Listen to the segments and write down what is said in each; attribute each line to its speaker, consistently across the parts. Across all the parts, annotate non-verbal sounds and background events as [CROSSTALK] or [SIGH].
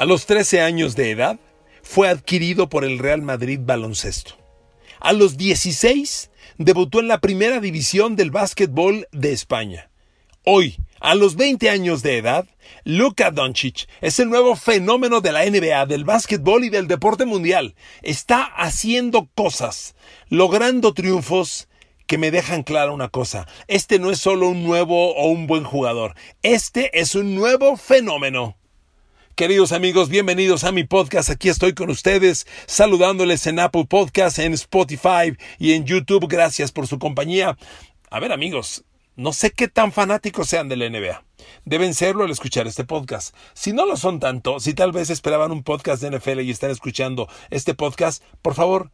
Speaker 1: A los 13 años de edad, fue adquirido por el Real Madrid Baloncesto. A los 16, debutó en la primera división del básquetbol de España. Hoy, a los 20 años de edad, Luka Doncic es el nuevo fenómeno de la NBA, del básquetbol y del deporte mundial. Está haciendo cosas, logrando triunfos que me dejan clara una cosa. Este no es solo un nuevo o un buen jugador. Este es un nuevo fenómeno. Queridos amigos, bienvenidos a mi podcast. Aquí estoy con ustedes, saludándoles en Apple Podcast, en Spotify y en YouTube. Gracias por su compañía. A ver, amigos, no sé qué tan fanáticos sean de la NBA. Deben serlo al escuchar este podcast. Si no lo son tanto, si tal vez esperaban un podcast de NFL y están escuchando este podcast, por favor,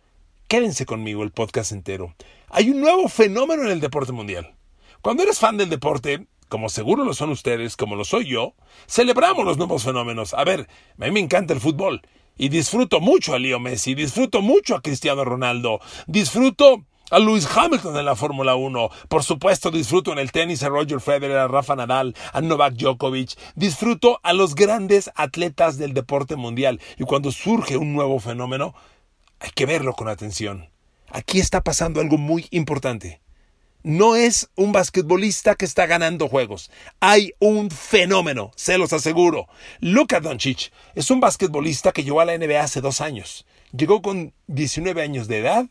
Speaker 1: quédense conmigo el podcast entero. Hay un nuevo fenómeno en el deporte mundial. Cuando eres fan del deporte, como seguro lo son ustedes, como lo soy yo, celebramos los nuevos fenómenos. A ver, a mí me encanta el fútbol y disfruto mucho a Leo Messi, disfruto mucho a Cristiano Ronaldo, disfruto a Lewis Hamilton en la Fórmula 1. Por supuesto, disfruto en el tenis a Roger Federer, a Rafa Nadal, a Novak Djokovic. Disfruto a los grandes atletas del deporte mundial. Y cuando surge un nuevo fenómeno, hay que verlo con atención. Aquí está pasando algo muy importante no es un basquetbolista que está ganando juegos. Hay un fenómeno, se los aseguro. Luka Doncic es un basquetbolista que llegó a la NBA hace dos años. Llegó con 19 años de edad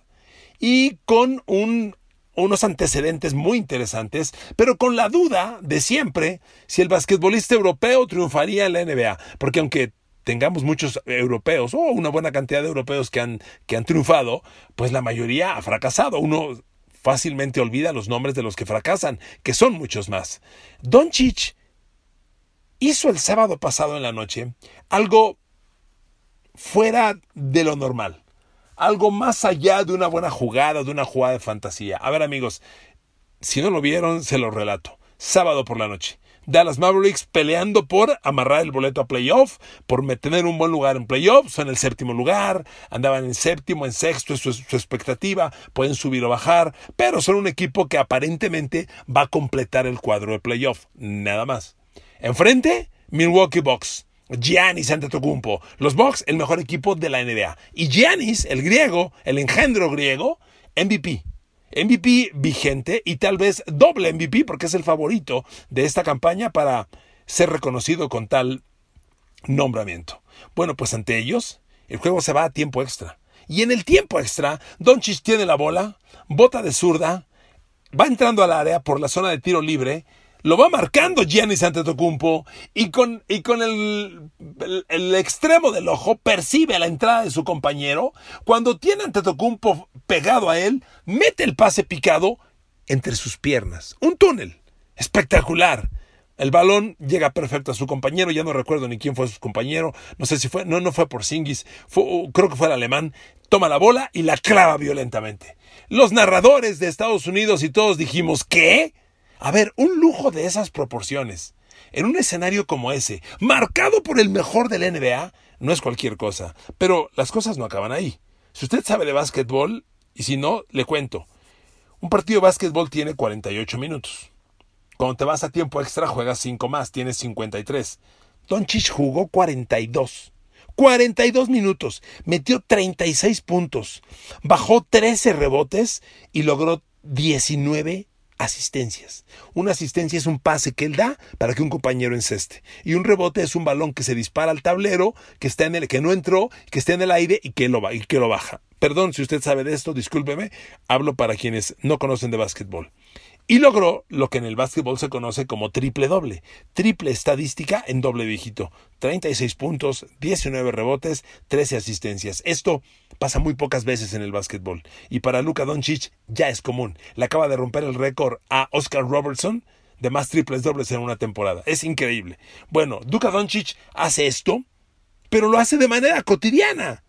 Speaker 1: y con unos antecedentes muy interesantes, pero con la duda de siempre si el basquetbolista europeo triunfaría en la NBA. Porque aunque tengamos muchos europeos o una buena cantidad de europeos que han, que han triunfado, pues la mayoría ha fracasado. Uno fácilmente olvida los nombres de los que fracasan, que son muchos más. Doncic hizo el sábado pasado en la noche algo fuera de lo normal, algo más allá de una buena jugada, de una jugada de fantasía. A ver amigos, si no lo vieron, se lo relato. Sábado por la noche. Dallas Mavericks peleando por amarrar el boleto a playoff, por tener un buen lugar en playoff, son el séptimo lugar, andaban en séptimo, en sexto, es su, su expectativa, pueden subir o bajar, pero son un equipo que aparentemente va a completar el cuadro de playoff, nada más. Enfrente, Milwaukee Bucks. Giannis Antetokounmpo. Los Bucks, el mejor equipo de la NBA. Y Giannis, el griego, el engendro griego, MVP. MVP vigente y tal vez doble MVP porque es el favorito de esta campaña para ser reconocido con tal nombramiento. Bueno, pues ante ellos, el juego se va a tiempo extra. Y en el tiempo extra, Doncic tiene la bola, bota de zurda, va entrando al área por la zona de tiro libre lo va marcando Giannis Antetokounmpo y con, y con el, el, extremo del ojo percibe la entrada de su compañero. Cuando tiene Antetokounmpo pegado a él, mete el pase picado entre sus piernas. Un túnel. Espectacular. El balón llega perfecto a su compañero, ya no recuerdo ni quién fue su compañero, no sé si fue, no, no fue por Singis, creo que fue el alemán, toma la bola y la clava violentamente. Los narradores de Estados Unidos y todos dijimos, ¿qué? A ver, un lujo de esas proporciones, en un escenario como ese, marcado por el mejor del NBA, no es cualquier cosa. Pero las cosas no acaban ahí. Si usted sabe de básquetbol, y si no, le cuento. Un partido de básquetbol tiene 48 minutos. Cuando te vas a tiempo extra, juegas 5 más, tienes 53. Doncic jugó 42. 42 minutos, metió 36 puntos, bajó 13 rebotes y logró 19 asistencias. Una asistencia es un pase que él da para que un compañero enceste. Y un rebote es un balón que se dispara al tablero, que está en el que no entró, que está en el aire y que lo, y que lo baja. Perdón si usted sabe de esto, discúlpeme, hablo para quienes no conocen de básquetbol. Y logró lo que en el básquetbol se conoce como triple doble, triple estadística en doble dígito, 36 puntos, 19 rebotes, 13 asistencias. Esto pasa muy pocas veces en el básquetbol y para Luka Doncic ya es común. Le acaba de romper el récord a Oscar Robertson de más triples dobles en una temporada. Es increíble. Bueno, Luka Doncic hace esto, pero lo hace de manera cotidiana.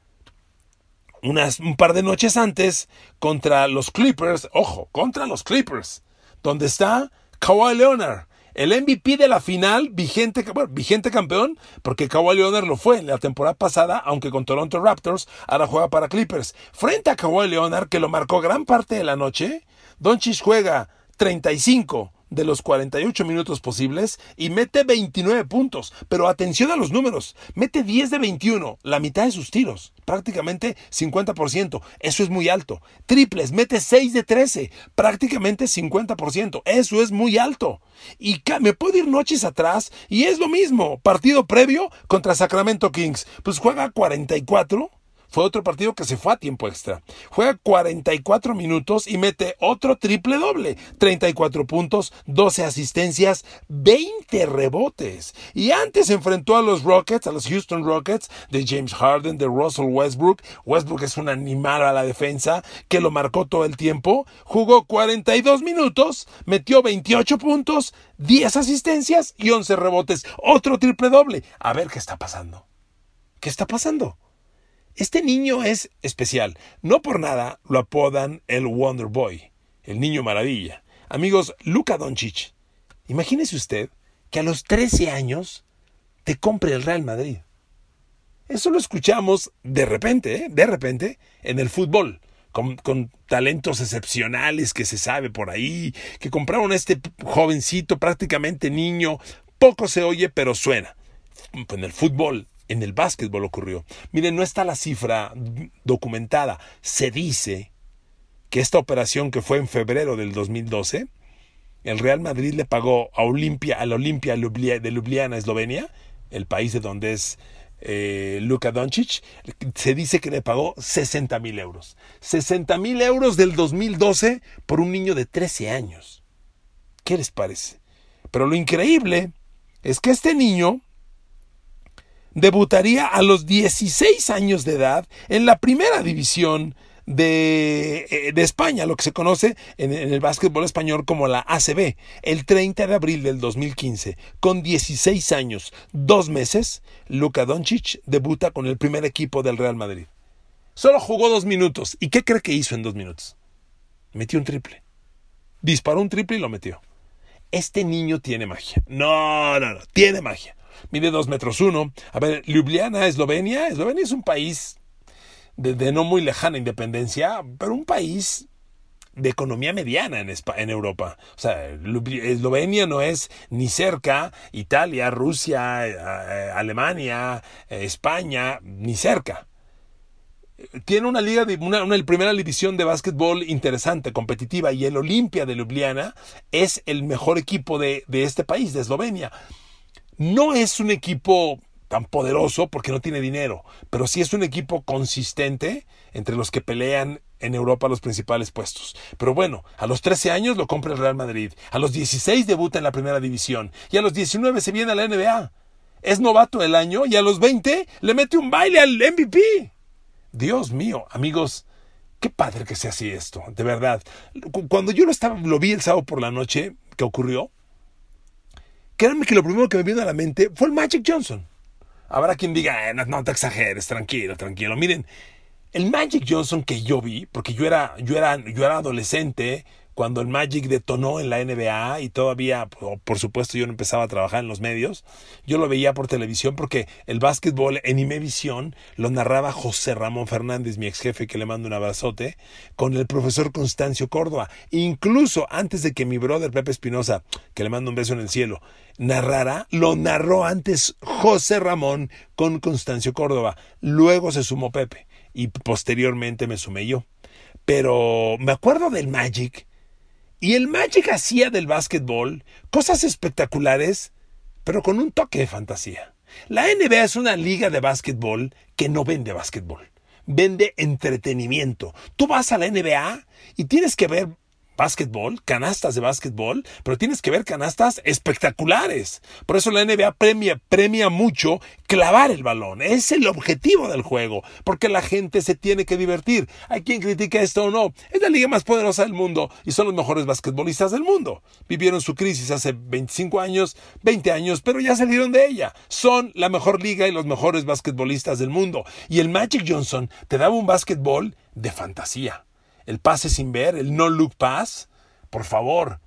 Speaker 1: Unas, un par de noches antes contra los Clippers, ojo, contra los Clippers donde está Kawhi Leonard, el MVP de la final, vigente, vigente campeón, porque Kawhi Leonard lo fue en la temporada pasada, aunque con Toronto Raptors, ahora juega para Clippers. Frente a Kawhi Leonard, que lo marcó gran parte de la noche, Doncic juega 35 de los 48 minutos posibles y mete 29 puntos. Pero atención a los números. Mete 10 de 21, la mitad de sus tiros. Prácticamente 50%. Eso es muy alto. Triples, mete 6 de 13. Prácticamente 50%. Eso es muy alto. Y me puedo ir noches atrás y es lo mismo. Partido previo contra Sacramento Kings. Pues juega 44 fue otro partido que se fue a tiempo extra. Juega 44 minutos y mete otro triple doble. 34 puntos, 12 asistencias, 20 rebotes. Y antes enfrentó a los Rockets, a los Houston Rockets, de James Harden, de Russell Westbrook. Westbrook es un animal a la defensa que lo marcó todo el tiempo. Jugó 42 minutos, metió 28 puntos, 10 asistencias y 11 rebotes. Otro triple doble. A ver qué está pasando. ¿Qué está pasando? Este niño es especial. No por nada lo apodan el Wonder Boy, el niño maravilla. Amigos, Luka Doncic. Imagínese usted que a los 13 años te compre el Real Madrid. Eso lo escuchamos de repente, ¿eh? de repente, en el fútbol, con, con, talentos excepcionales que se sabe por ahí, que compraron a este jovencito, prácticamente niño, poco se oye, pero suena. En el fútbol, en el básquetbol ocurrió. Miren, no está la cifra documentada. Se dice que esta operación que fue en febrero del 2012, el Real Madrid le pagó a Olimpia, a la Olimpia de Ljubljana, Eslovenia, el país de donde es eh, Luka Doncic, se dice que le pagó 60 mil euros. 60 mil euros del 2012 por un niño de 13 años. ¿Qué les parece? Pero lo increíble es que este niño debutaría a los 16 años de edad en la primera división de, eh, de, España, lo que se conoce en, en, el básquetbol español como la ACB, el 30 de abril del 2015. Con 16 años, dos meses, Luka Doncic debuta con el primer equipo del Real Madrid. Solo jugó dos minutos. ¿Y qué cree que hizo en dos minutos? Metió un triple. Disparó un triple y lo metió. Este niño tiene magia. No, no, no, tiene magia mide dos metros uno. A ver, Ljubljana, Eslovenia. Eslovenia es un país de, no muy lejana independencia, pero un país de economía mediana en, en Europa. O sea, Eslovenia no es ni cerca Italia, Rusia, eh, Alemania, eh, España, ni cerca. Tiene una liga de una, una, primera división de básquetbol interesante, competitiva, y el Olimpia de Ljubljana es el mejor equipo de, de este país, de Eslovenia. No es un equipo tan poderoso porque no tiene dinero, pero sí es un equipo consistente entre los que pelean en Europa los principales puestos. Pero bueno, a los 13 años lo compra el Real Madrid, a los 16 debuta en la primera división y a los 19 se viene a la NBA. Es novato el año y a los 20 le mete un baile al MVP. Dios mío, amigos, qué padre que sea así esto, de verdad. Cuando yo lo, estaba, lo vi el sábado por la noche que ocurrió, créanme que lo primero que me vino a la mente fue el Magic Johnson. Habrá quien diga, eh, no, te exageres, tranquilo, tranquilo. Miren, el Magic Johnson que yo vi, porque yo era, yo era, yo era adolescente cuando el Magic detonó en la NBA y todavía, por supuesto, yo no empezaba a trabajar en los medios, yo lo veía por televisión porque el básquetbol en Imevisión lo narraba José Ramón Fernández, mi ex jefe, que le mando un abrazote, con el profesor Constancio Córdoba. Incluso antes de que mi brother Pepe Espinosa, que le mando un beso en el cielo, narrara, lo narró antes José Ramón con Constancio Córdoba. Luego se sumó Pepe y posteriormente me sumé yo. Pero me acuerdo del Magic y el Magic hacía del básquetbol cosas espectaculares, pero con un toque de fantasía. La NBA es una liga de básquetbol que no vende básquetbol, vende entretenimiento. Tú vas a la NBA y tienes que ver básquetbol, canastas de básquetbol, pero tienes que ver canastas espectaculares. Por eso la NBA premia, premia mucho clavar el balón. Es el objetivo del juego, porque la gente se tiene que divertir. Hay quien critica esto o no. Es la liga más poderosa del mundo y son los mejores basquetbolistas del mundo. Vivieron su crisis hace 25 años, 20 años, pero ya salieron de ella. Son la mejor liga y los mejores basquetbolistas del mundo. Y el Magic Johnson te daba un básquetbol de fantasía el pase sin ver, el no look pass, por favor.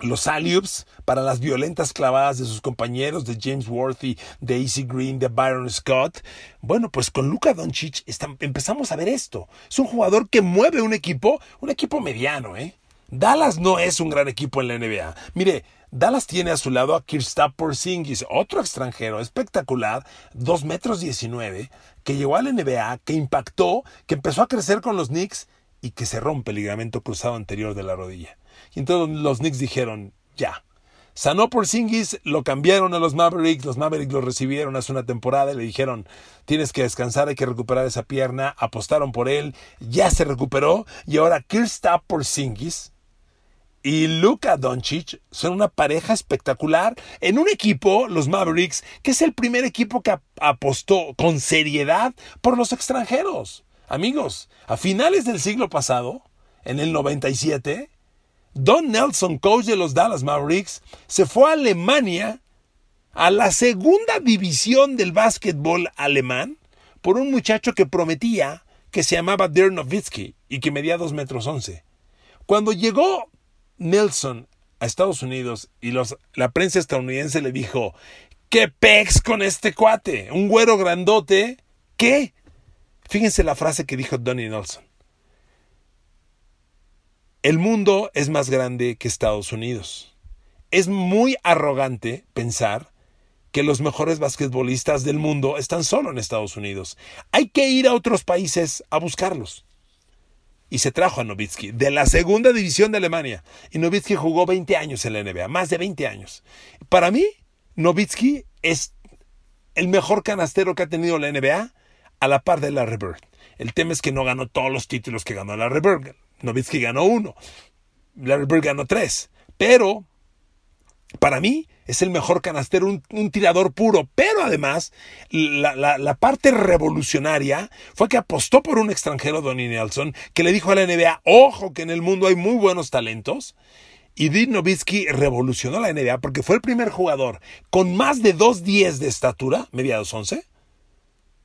Speaker 1: Los alley para las violentas clavadas de sus compañeros, de James Worthy, de Easy Green, de Byron Scott. Bueno, pues con Luka Doncic empezamos a ver esto. Es un jugador que mueve un equipo, un equipo mediano, ¿eh? Dallas no es un gran equipo en la NBA. Mire, Dallas tiene a su lado a Kristaps Porzingis, otro extranjero espectacular, 2 metros 19, que llegó a la NBA, que impactó, que empezó a crecer con los Knicks y que se rompe el ligamento cruzado anterior de la rodilla. Y entonces los Knicks dijeron, ya. Sanó por Singis, lo cambiaron a los Mavericks, los Mavericks lo recibieron hace una temporada y le dijeron, tienes que descansar, hay que recuperar esa pierna, apostaron por él, ya se recuperó y ahora por Singis y Luka Doncic son una pareja espectacular en un equipo, los Mavericks, que es el primer equipo que apostó con seriedad por los extranjeros. Amigos, a finales del siglo pasado, en el 97, Don Nelson, coach de los Dallas Mavericks, se fue a Alemania, a la segunda división del básquetbol alemán, por un muchacho que prometía que se llamaba Dirk Nowitzki y que medía 2 metros 11. Cuando llegó Nelson a Estados Unidos y la prensa estadounidense le dijo, ¿qué pex con este cuate? Un güero grandote, ¿qué? Fíjense la frase que dijo Donnie Nelson. El mundo es más grande que Estados Unidos. Es muy arrogante pensar que los mejores basquetbolistas del mundo están solo en Estados Unidos. Hay que ir a otros países a buscarlos. Y se trajo a Nowitzki de la segunda división de Alemania. Y Nowitzki jugó 20 años en la NBA, más de 20 años. Para mí, Nowitzki es el mejor canastero que ha tenido la NBA a la par de Larry Bird. El tema es que no ganó todos los títulos que ganó Larry Bird. Novitsky ganó uno. Larry Bird ganó tres. Pero, para mí, es el mejor canastero, un, tirador puro. Pero además, la, parte revolucionaria fue que apostó por un extranjero, Donnie Nelson, que le dijo a la NBA, ojo que en el mundo hay muy buenos talentos. Y Dean Nowitzki revolucionó la NBA porque fue el primer jugador con más de 2.10 de estatura, media 2.11,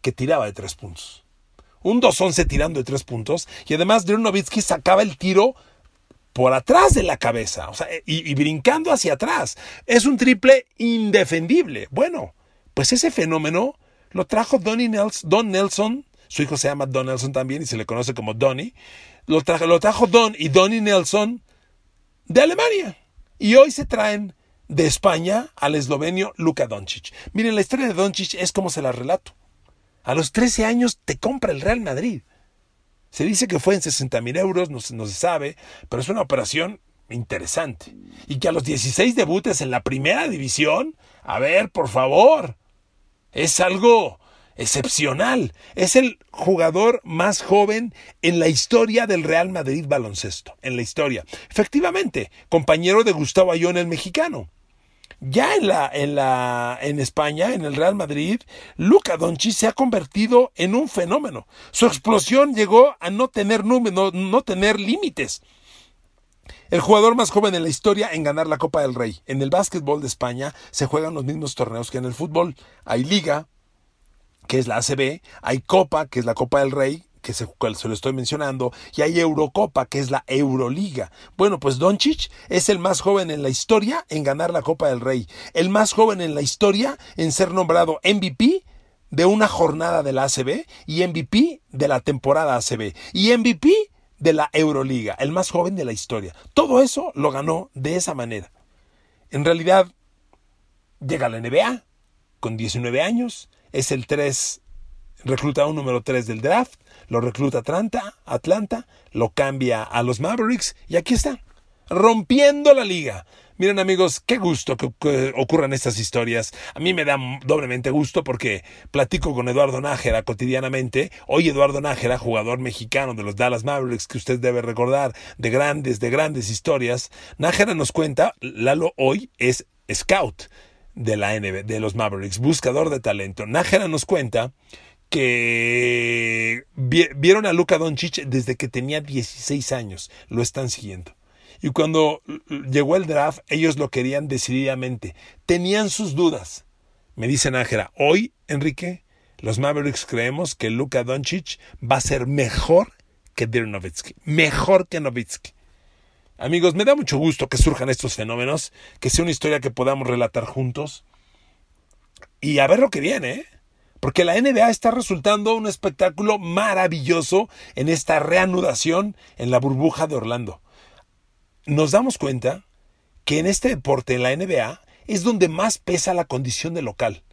Speaker 1: que tiraba de tres puntos. Un 2-11 tirando de tres puntos. Y además Drew sacaba el tiro por atrás de la cabeza. O sea, y, brincando hacia atrás. Es un triple indefendible. Bueno, pues ese fenómeno lo trajo Nelson, Don Nelson. Su hijo se llama Don Nelson también y se le conoce como Donnie. Lo trajo, lo trajo Don y Donnie Nelson de Alemania. Y hoy se traen de España al eslovenio Luka Doncic. Miren, la historia de Doncic es como se la relato. A los 13 años te compra el Real Madrid. Se dice que fue en 60 mil euros, no, se sabe, pero es una operación interesante. Y que a los 16 debutes en la primera división, a ver, por favor, es algo excepcional. Es el jugador más joven en la historia del Real Madrid baloncesto, en la historia. Efectivamente, compañero de Gustavo Ayón el mexicano. Ya en la, en la, en España, en el Real Madrid, Luca Doncic se ha convertido en un fenómeno. Su explosión llegó a no tener número, no tener límites. El jugador más joven en la historia en ganar la Copa del Rey. En el básquetbol de España se juegan los mismos torneos que en el fútbol. Hay Liga, que es la ACB, hay Copa, que es la Copa del Rey, que se, se, lo estoy mencionando, y hay Eurocopa, que es la Euroliga. Bueno, pues Doncic es el más joven en la historia en ganar la Copa del Rey, el más joven en la historia en ser nombrado MVP de una jornada de la ACB y MVP de la temporada ACB y MVP de la Euroliga, el más joven de la historia. Todo eso lo ganó de esa manera. En realidad, llega a la NBA con 19 años, es el 3 reclutado número 3 del draft, lo recluta Atlanta, Atlanta, lo cambia a los Mavericks y aquí está. rompiendo la liga. Miren amigos, qué gusto que, ocurran estas historias. A mí me da doblemente gusto porque platico con Eduardo Nájera cotidianamente. Hoy Eduardo Nájera, jugador mexicano de los Dallas Mavericks, que usted debe recordar, de grandes, de grandes historias. Nájera nos cuenta, Lalo hoy es scout de la NB, de los Mavericks, buscador de talento. Nájera nos cuenta que vieron a Luka Doncic desde que tenía 16 años, lo están siguiendo. Y cuando llegó el draft, ellos lo querían decididamente. Tenían sus dudas. Me dice Nájera, hoy, Enrique, los Mavericks creemos que Luka Doncic va a ser mejor que Dirk Nowitzki. Mejor que Nowitzki. Amigos, me da mucho gusto que surjan estos fenómenos, que sea una historia que podamos relatar juntos. Y a ver lo que viene, ¿eh? Porque la NBA está resultando un espectáculo maravilloso en esta reanudación en la burbuja de Orlando nos damos cuenta que en este deporte, en la NBA, es donde más pesa la condición de local.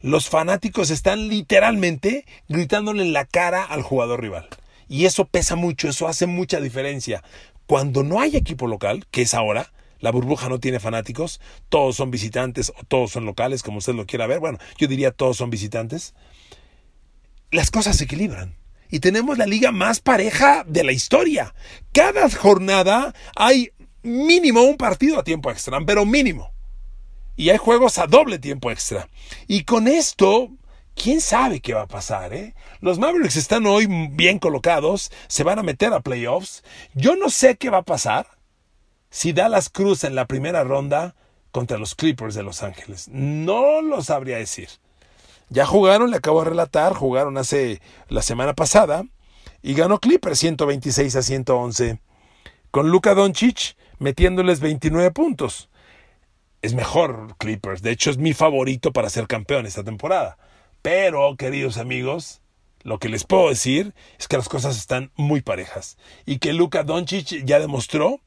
Speaker 1: Los fanáticos están literalmente gritándole en la cara al jugador rival. Y eso pesa mucho, eso hace mucha diferencia. Cuando no hay equipo local, que es ahora, la burbuja no tiene fanáticos, todos son visitantes o todos son locales, como usted lo quiera ver. Bueno, yo diría todos son visitantes. Las cosas se equilibran y tenemos la liga más pareja de la historia. Cada jornada hay mínimo un partido a tiempo extra, pero mínimo. Y hay juegos a doble tiempo extra. Y con esto, quién sabe qué va a pasar, ¿eh? Los Mavericks están hoy bien colocados, se van a meter a playoffs. Yo no sé qué va a pasar si Dallas Cruz en la primera ronda contra los Clippers de Los Ángeles. No lo sabría decir. Ya jugaron, le acabo de relatar, jugaron hace la semana pasada y ganó Clippers 126 a 111 con Luka Doncic metiéndoles 29 puntos. Es mejor Clippers, de hecho es mi favorito para ser campeón esta temporada. Pero, queridos amigos, lo que les puedo decir es que las cosas están muy parejas y que Luka Doncic ya demostró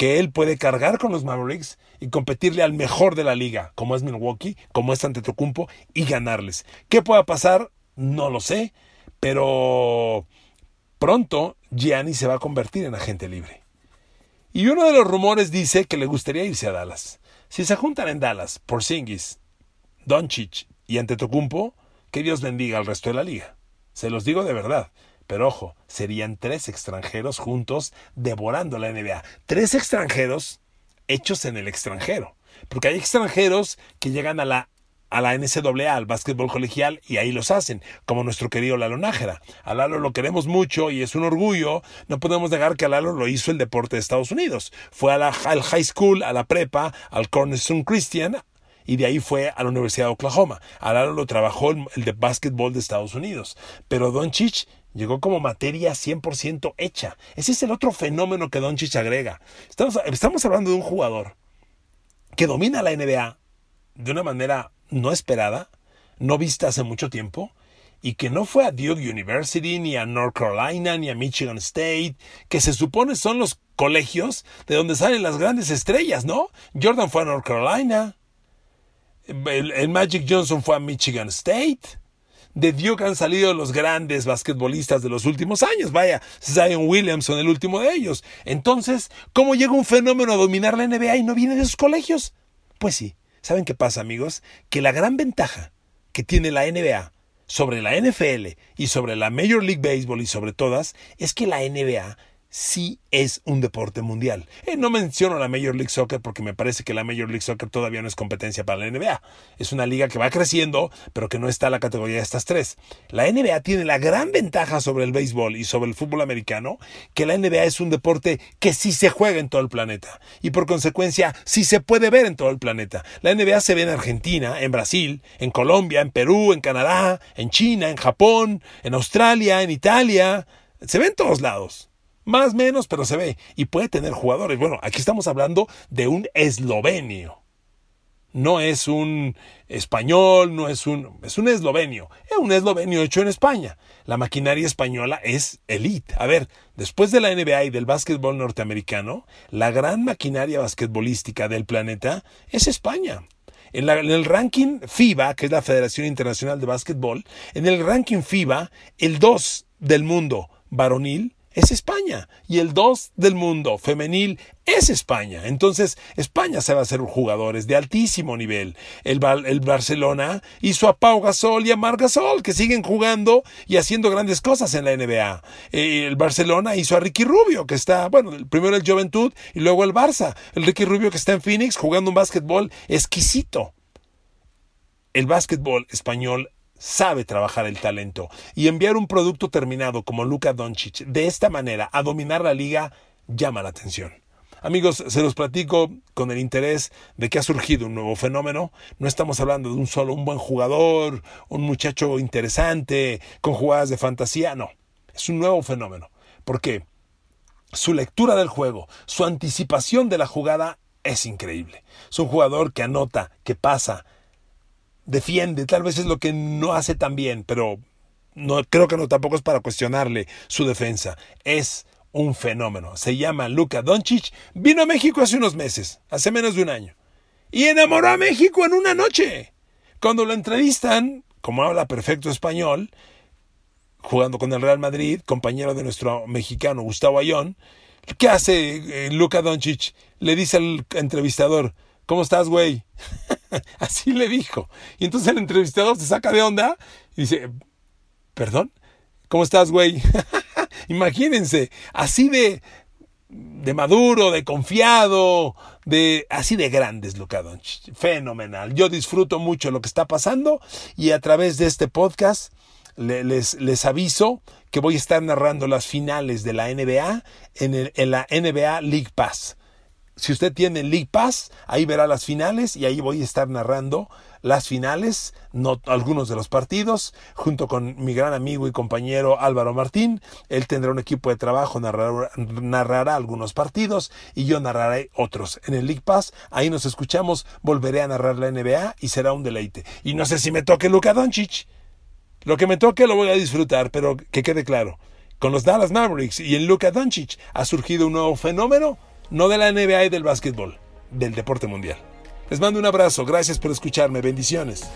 Speaker 1: que él puede cargar con los Mavericks y competirle al mejor de la liga, como es Milwaukee, como es Antetokounmpo, y ganarles. ¿Qué pueda pasar? No lo sé, pero pronto Gianni se va a convertir en agente libre. Y uno de los rumores dice que le gustaría irse a Dallas. Si se juntan en Dallas por Singis, Doncic y Antetokounmpo, que Dios bendiga al resto de la liga. Se los digo de verdad. Pero ojo, serían tres extranjeros juntos devorando la NBA. Tres extranjeros hechos en el extranjero. Porque hay extranjeros que llegan a la a la NCAA, al básquetbol colegial, y ahí los hacen, como nuestro querido Lalo Nájera. A Lalo lo queremos mucho y es un orgullo. No podemos negar que a Lalo lo hizo el deporte de Estados Unidos. Fue a la, al high school, a la prepa, al Cornerstone Christian, y de ahí fue a la Universidad de Oklahoma. A Lalo lo trabajó el, el de básquetbol de Estados Unidos. Pero Don Chich Llegó como materia 100% hecha. Ese es el otro fenómeno que Doncic agrega. Estamos, hablando de un jugador que domina la NBA de una manera no esperada, no vista hace mucho tiempo, y que no fue a Duke University, ni a North Carolina, ni a Michigan State, que se supone son los colegios de donde salen las grandes estrellas, ¿no? Jordan fue a North Carolina, el Magic Johnson fue a Michigan State, de Duke han salido los grandes basquetbolistas de los últimos años. Vaya, Zion Williamson, el último de ellos. Entonces, ¿cómo llega un fenómeno a dominar la NBA y no viene de esos colegios? Pues sí, ¿saben qué pasa, amigos? Que la gran ventaja que tiene la NBA sobre la NFL y sobre la Major League Baseball y sobre todas es que la NBA sí es un deporte mundial. Eh, no menciono la Major League Soccer porque me parece que la Major League Soccer todavía no es competencia para la NBA. Es una liga que va creciendo, pero que no está en la categoría de estas tres. La NBA tiene la gran ventaja sobre el béisbol y sobre el fútbol americano, que la NBA es un deporte que sí se juega en todo el planeta y por consecuencia sí se puede ver en todo el planeta. La NBA se ve en Argentina, en Brasil, en Colombia, en Perú, en Canadá, en China, en Japón, en Australia, en Italia. Se ve en todos lados. Más menos, pero se ve. Y puede tener jugadores. Bueno, aquí estamos hablando de un eslovenio. No es un español, no es un... Es un eslovenio. Es un eslovenio hecho en España. La maquinaria española es elite. A ver, después de la NBA y del básquetbol norteamericano, la gran maquinaria basquetbolística del planeta es España. En, en, el ranking FIBA, que es la Federación Internacional de Básquetbol, en el ranking FIBA, el 2 del mundo varonil es España. Y el 2 del mundo femenil es España. Entonces, España se va a hacer jugadores de altísimo nivel. El, el, Barcelona hizo a Pau Gasol y a Mar Gasol, que siguen jugando y haciendo grandes cosas en la NBA. Eh, el Barcelona hizo a Ricky Rubio, que está, bueno, primero el Juventud y luego el Barça. El Ricky Rubio que está en Phoenix jugando un básquetbol exquisito. El básquetbol español sabe trabajar el talento y enviar un producto terminado como Luka Doncic de esta manera a dominar la liga llama la atención. Amigos, se los platico con el interés de que ha surgido un nuevo fenómeno. No estamos hablando de un solo un buen jugador, un muchacho interesante, con jugadas de fantasía, no. Es un nuevo fenómeno. ¿Por qué? Su lectura del juego, su anticipación de la jugada es increíble. Es un jugador que anota, que pasa, defiende, tal vez es lo que no hace tan bien, pero no creo que no tampoco es para cuestionarle su defensa. Es un fenómeno. Se llama Luka Doncic. Vino a México hace unos meses, hace menos de un año, y enamoró a México en una noche. Cuando lo entrevistan, como habla perfecto español, jugando con el Real Madrid, compañero de nuestro mexicano Gustavo Ayón, ¿qué hace eh, Luka Doncic? Le dice al entrevistador, ¿cómo estás, güey? [LAUGHS] [LAUGHS] Así le dijo. Y entonces el entrevistador se saca de onda y dice, ¿perdón? ¿Cómo estás, güey? [LAUGHS] Imagínense, así de, de maduro, de confiado, de así de grandes, Luka Fenomenal. Yo disfruto mucho lo que está pasando y a través de este podcast les, les aviso que voy a estar narrando las finales de la NBA en, en la NBA League Pass. Si usted tiene League Pass, ahí verá las finales y ahí voy a estar narrando las finales, no algunos de los partidos, junto con mi gran amigo y compañero Álvaro Martín. Él tendrá un equipo de trabajo, narrará, algunos partidos y yo narraré otros. En el League Pass, ahí nos escuchamos, volveré a narrar la NBA y será un deleite. Y no sé si me toque Luka Doncic. Lo que me toque lo voy a disfrutar, pero que quede claro. Con los Dallas Mavericks y en Luka Doncic ha surgido un nuevo fenómeno no de la NBA y del básquetbol, del deporte mundial. Les mando un abrazo, gracias por escucharme, bendiciones.